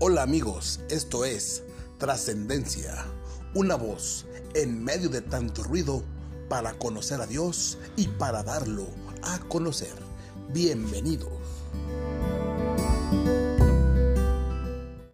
Hola amigos, esto es Trascendencia, una voz en medio de tanto ruido para conocer a Dios y para darlo a conocer. Bienvenidos.